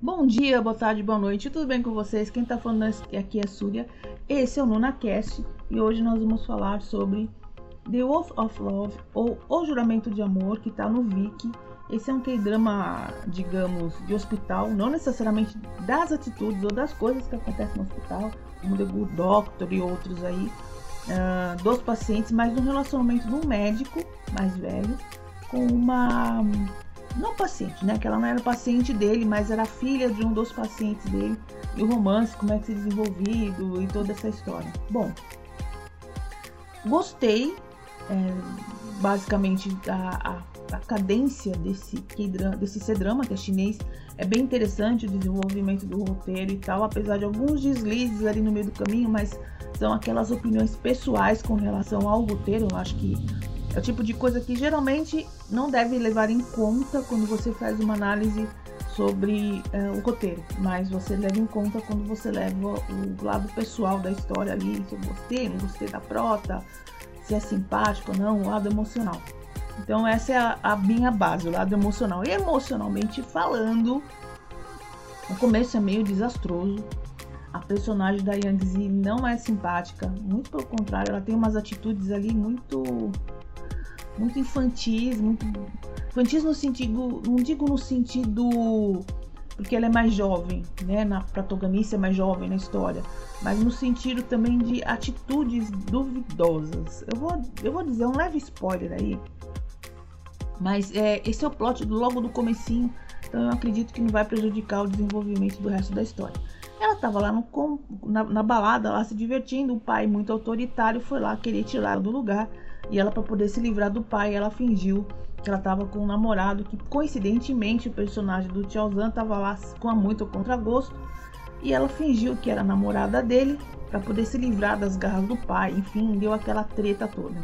Bom dia, boa tarde, boa noite, tudo bem com vocês? Quem tá falando aqui é Súria, esse é o NunaCast e hoje nós vamos falar sobre The Wolf of Love ou O Juramento de Amor, que tá no Viki. Esse é um K-drama, digamos, de hospital, não necessariamente das atitudes ou das coisas que acontecem no hospital, como The Good Doctor e outros aí, uh, dos pacientes, mas no relacionamento de um médico mais velho com uma não paciente, né? Que ela não era paciente dele, mas era filha de um dos pacientes dele. E o romance, como é que se desenvolvido e toda essa história. Bom, gostei, é, basicamente, a, a, a, cadência desse, desse C-drama, que é chinês. É bem interessante o desenvolvimento do roteiro e tal, apesar de alguns deslizes ali no meio do caminho, mas são aquelas opiniões pessoais com relação ao roteiro. Eu acho que é o tipo de coisa que geralmente não deve levar em conta quando você faz uma análise sobre é, o roteiro, mas você leva em conta quando você leva o lado pessoal da história ali, se eu gostei, não gostei da prota, se é simpático ou não, o lado emocional. Então essa é a, a minha base, o lado emocional. E emocionalmente falando, o começo é meio desastroso. A personagem da Yang Zi não é simpática, muito pelo contrário, ela tem umas atitudes ali muito muito infantis, muito infantis no sentido, não digo no sentido porque ela é mais jovem, né, na protagonista é mais jovem na história, mas no sentido também de atitudes duvidosas. Eu vou, eu vou dizer um leve spoiler aí, mas é, esse é o plot logo do comecinho, então eu acredito que não vai prejudicar o desenvolvimento do resto da história. Ela estava lá no, na, na balada, lá se divertindo, o pai muito autoritário foi lá querer tirá-la do lugar e ela, para poder se livrar do pai, ela fingiu que ela estava com um namorado que, coincidentemente, o personagem do Zan estava lá com a muito contragosto. E ela fingiu que era namorada dele para poder se livrar das garras do pai. Enfim, deu aquela treta toda.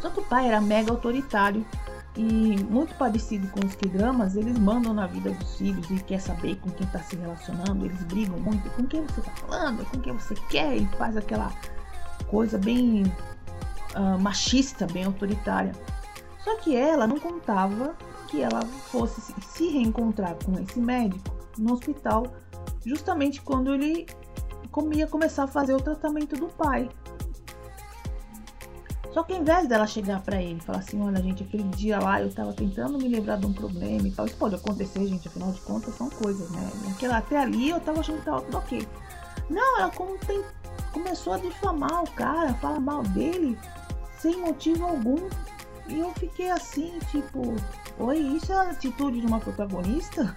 Só o pai era mega autoritário e muito parecido com os que dramas, eles mandam na vida dos filhos e quer saber com quem está se relacionando, eles brigam muito com quem você está falando, com quem você quer e faz aquela coisa bem uh, machista, bem autoritária. Só que ela não contava que ela fosse se reencontrar com esse médico no hospital, justamente quando ele ia começar a fazer o tratamento do pai. Só que ao invés dela chegar para ele e falar assim, olha gente, aquele dia lá eu tava tentando me livrar de um problema e tal, isso pode acontecer, gente, afinal de contas são coisas, né? Naquela, até ali eu tava achando que tava tudo ok. Não, ela como tem, começou a difamar o cara, falar mal dele, sem motivo algum. E eu fiquei assim, tipo, oi, isso é a atitude de uma protagonista?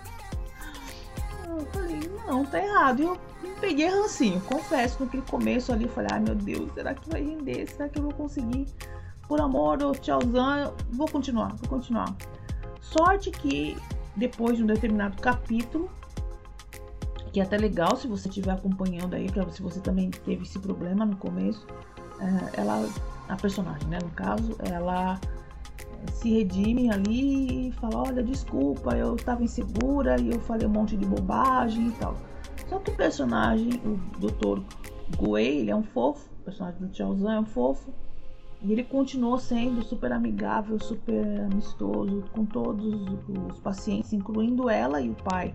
Eu falei, não, tá errado. E eu peguei rancinho, confesso, naquele começo ali, falei, ai meu Deus, será que vai render? Será que eu vou conseguir? Por amor, ou tchauzão, vou continuar, vou continuar. Sorte que depois de um determinado capítulo, que é até legal se você estiver acompanhando aí, para se você também teve esse problema no começo, é, ela a personagem, né? No caso, ela se redime ali e fala: Olha, desculpa, eu tava insegura e eu falei um monte de bobagem e tal. Só que o personagem, o Dr. Guei, ele é um fofo, o personagem do Tiaozão é um fofo. E ele continuou sendo super amigável, super amistoso com todos os pacientes, incluindo ela e o pai.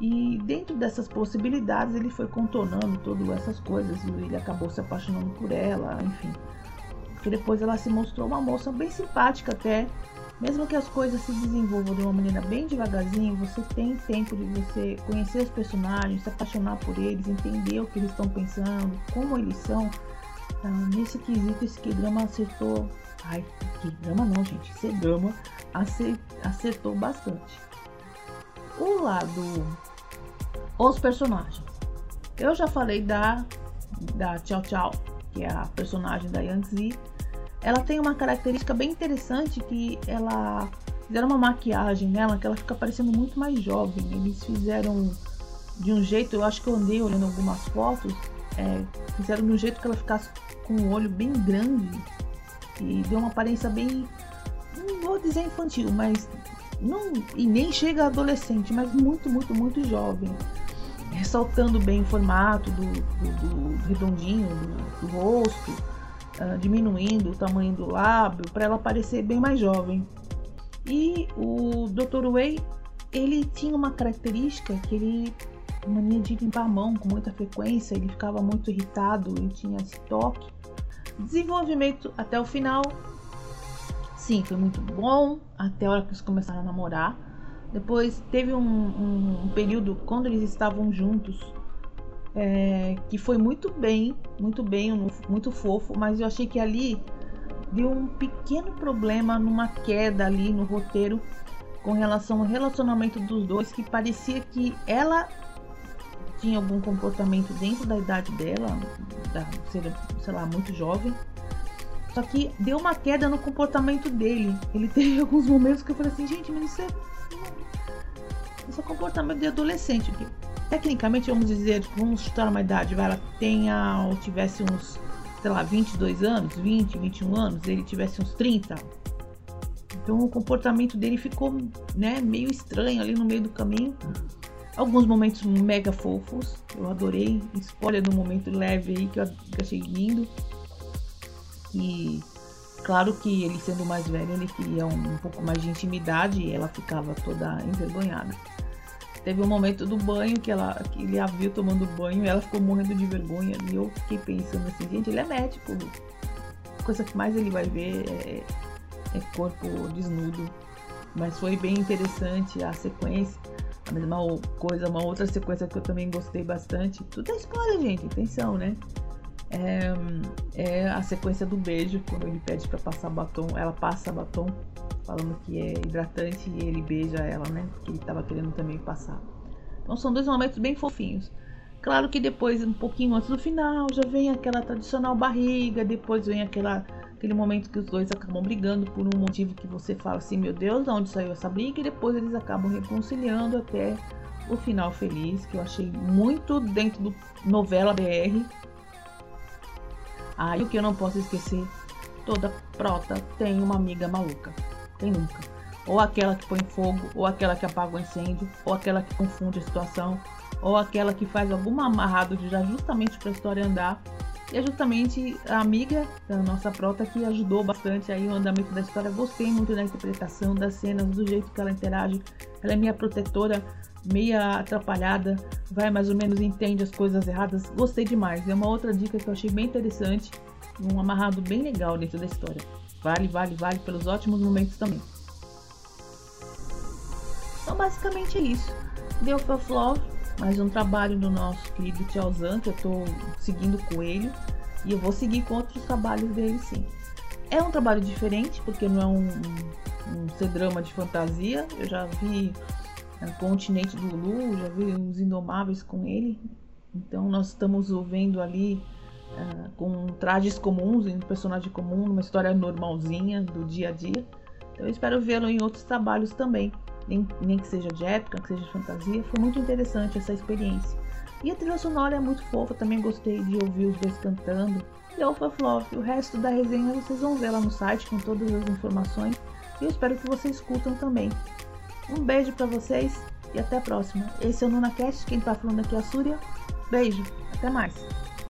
E dentro dessas possibilidades, ele foi contornando todas essas coisas. Ele acabou se apaixonando por ela, enfim que depois ela se mostrou uma moça bem simpática até. Mesmo que as coisas se desenvolvam de uma maneira bem devagarzinho, você tem tempo de você conhecer os personagens, se apaixonar por eles, entender o que eles estão pensando, como eles são. Então, nesse quesito, esse K-drama acertou. Ai, K-drama não, gente. Esse drama acertou bastante. O lado. Os personagens. Eu já falei da, da Tchau Tchau, que é a personagem da Yang ela tem uma característica bem interessante que ela fizeram uma maquiagem nela que ela fica parecendo muito mais jovem. Eles fizeram de um jeito, eu acho que eu andei olhando algumas fotos, é, fizeram de um jeito que ela ficasse com o olho bem grande e deu uma aparência bem, não vou dizer infantil, mas não e nem chega adolescente, mas muito, muito, muito jovem. ressaltando bem o formato do, do, do redondinho do, do rosto, uh, diminuindo o tamanho do lábio para ela parecer bem mais jovem. E o Dr. Wei, ele tinha uma característica que ele mania de limpar a mão com muita frequência, ele ficava muito irritado, ele tinha esse toque. Desenvolvimento até o final, sim, foi muito bom, até a hora que eles começaram a namorar. Depois teve um, um, um período quando eles estavam juntos, é, que foi muito bem, muito bem, muito fofo, mas eu achei que ali deu um pequeno problema numa queda ali no roteiro com relação ao relacionamento dos dois, que parecia que ela tinha algum comportamento dentro da idade dela, da, sei lá, muito jovem. Só que deu uma queda no comportamento dele. Ele teve alguns momentos que eu falei assim, gente, mas isso é. Isso é comportamento de adolescente. Tecnicamente, vamos dizer, vamos chutar uma idade, vai, ela tenha ou tivesse uns, sei lá, 22 anos, 20, 21 anos, ele tivesse uns 30. Então o comportamento dele ficou né, meio estranho ali no meio do caminho. Alguns momentos mega fofos, eu adorei. Spoiler do momento leve aí que eu achei lindo. E claro que ele sendo mais velho, ele queria um, um pouco mais de intimidade e ela ficava toda envergonhada. Teve um momento do banho que, ela, que ele a viu tomando banho e ela ficou morrendo de vergonha. E eu fiquei pensando assim, gente, ele é médico. A coisa que mais ele vai ver é, é corpo desnudo. Mas foi bem interessante a sequência. A mesma coisa, uma outra sequência que eu também gostei bastante. Tudo é spoiler, gente, atenção, né? É, é, a sequência do beijo, quando ele pede para passar batom, ela passa batom, falando que é hidratante e ele beija ela, né? Que ele tava querendo também passar. Então são dois momentos bem fofinhos. Claro que depois, um pouquinho antes do final, já vem aquela tradicional barriga, depois vem aquela aquele momento que os dois acabam brigando por um motivo que você fala assim, meu Deus, de onde saiu essa briga? E depois eles acabam reconciliando até o final feliz, que eu achei muito dentro do novela BR. Ah, e o que eu não posso esquecer, toda prota tem uma amiga maluca. Nunca? Ou aquela que põe fogo, ou aquela que apaga o incêndio, ou aquela que confunde a situação, ou aquela que faz algum amarrado já justamente para a história andar e é justamente a amiga da nossa prota que ajudou bastante aí o andamento da história. Gostei muito da interpretação das cenas, do jeito que ela interage. Ela é minha protetora, meia atrapalhada, vai mais ou menos entende as coisas erradas. Gostei demais. É uma outra dica que eu achei bem interessante, um amarrado bem legal dentro da história. Vale, vale, vale pelos ótimos momentos também. Então, basicamente é isso. The of Love mais um trabalho do nosso querido Tiaozan, que eu estou seguindo com ele. E eu vou seguir com outros trabalhos dele sim. É um trabalho diferente, porque não é um, um, um drama de fantasia. Eu já vi é, Continente do Lu, já vi os Indomáveis com ele. Então nós estamos vendo ali uh, com trajes comuns, um personagem comum, uma história normalzinha do dia a dia. Então eu espero vê-lo em outros trabalhos também nem, nem que seja de época, que seja de fantasia. Foi muito interessante essa experiência. E a trilha sonora é muito fofa, também gostei de ouvir os dois cantando. E a Alpha Fluff, o resto da resenha vocês vão ver lá no site com todas as informações. E eu espero que vocês escutam também. Um beijo para vocês e até a próxima. Esse é o NunaCast, quem tá falando aqui é a Súria. Beijo, até mais.